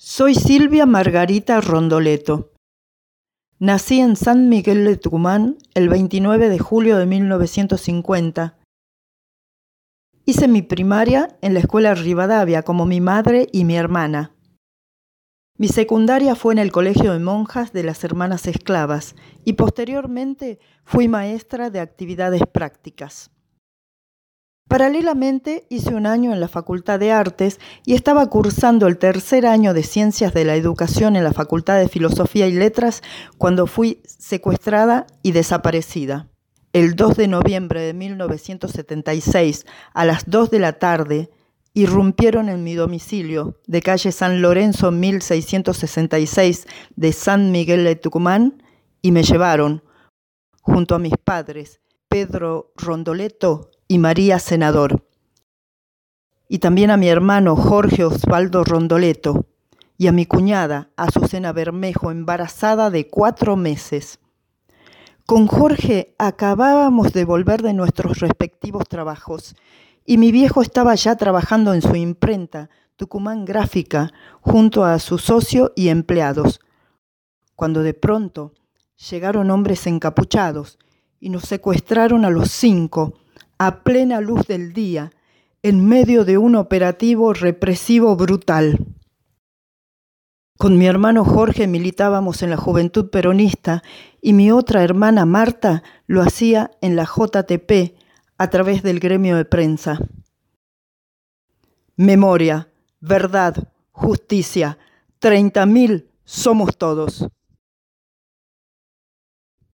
Soy Silvia Margarita Rondoleto. Nací en San Miguel de Tucumán el 29 de julio de 1950. Hice mi primaria en la escuela Rivadavia como mi madre y mi hermana. Mi secundaria fue en el Colegio de Monjas de las Hermanas Esclavas y posteriormente fui maestra de actividades prácticas. Paralelamente hice un año en la Facultad de Artes y estaba cursando el tercer año de Ciencias de la Educación en la Facultad de Filosofía y Letras cuando fui secuestrada y desaparecida. El 2 de noviembre de 1976, a las 2 de la tarde, irrumpieron en mi domicilio de calle San Lorenzo 1666 de San Miguel de Tucumán y me llevaron, junto a mis padres, Pedro Rondoleto y María Senador, y también a mi hermano Jorge Osvaldo Rondoleto, y a mi cuñada Azucena Bermejo, embarazada de cuatro meses. Con Jorge acabábamos de volver de nuestros respectivos trabajos y mi viejo estaba ya trabajando en su imprenta, Tucumán Gráfica, junto a su socio y empleados, cuando de pronto llegaron hombres encapuchados y nos secuestraron a los cinco a plena luz del día, en medio de un operativo represivo brutal. Con mi hermano Jorge militábamos en la Juventud Peronista y mi otra hermana Marta lo hacía en la JTP a través del gremio de prensa. Memoria, verdad, justicia, treinta mil somos todos.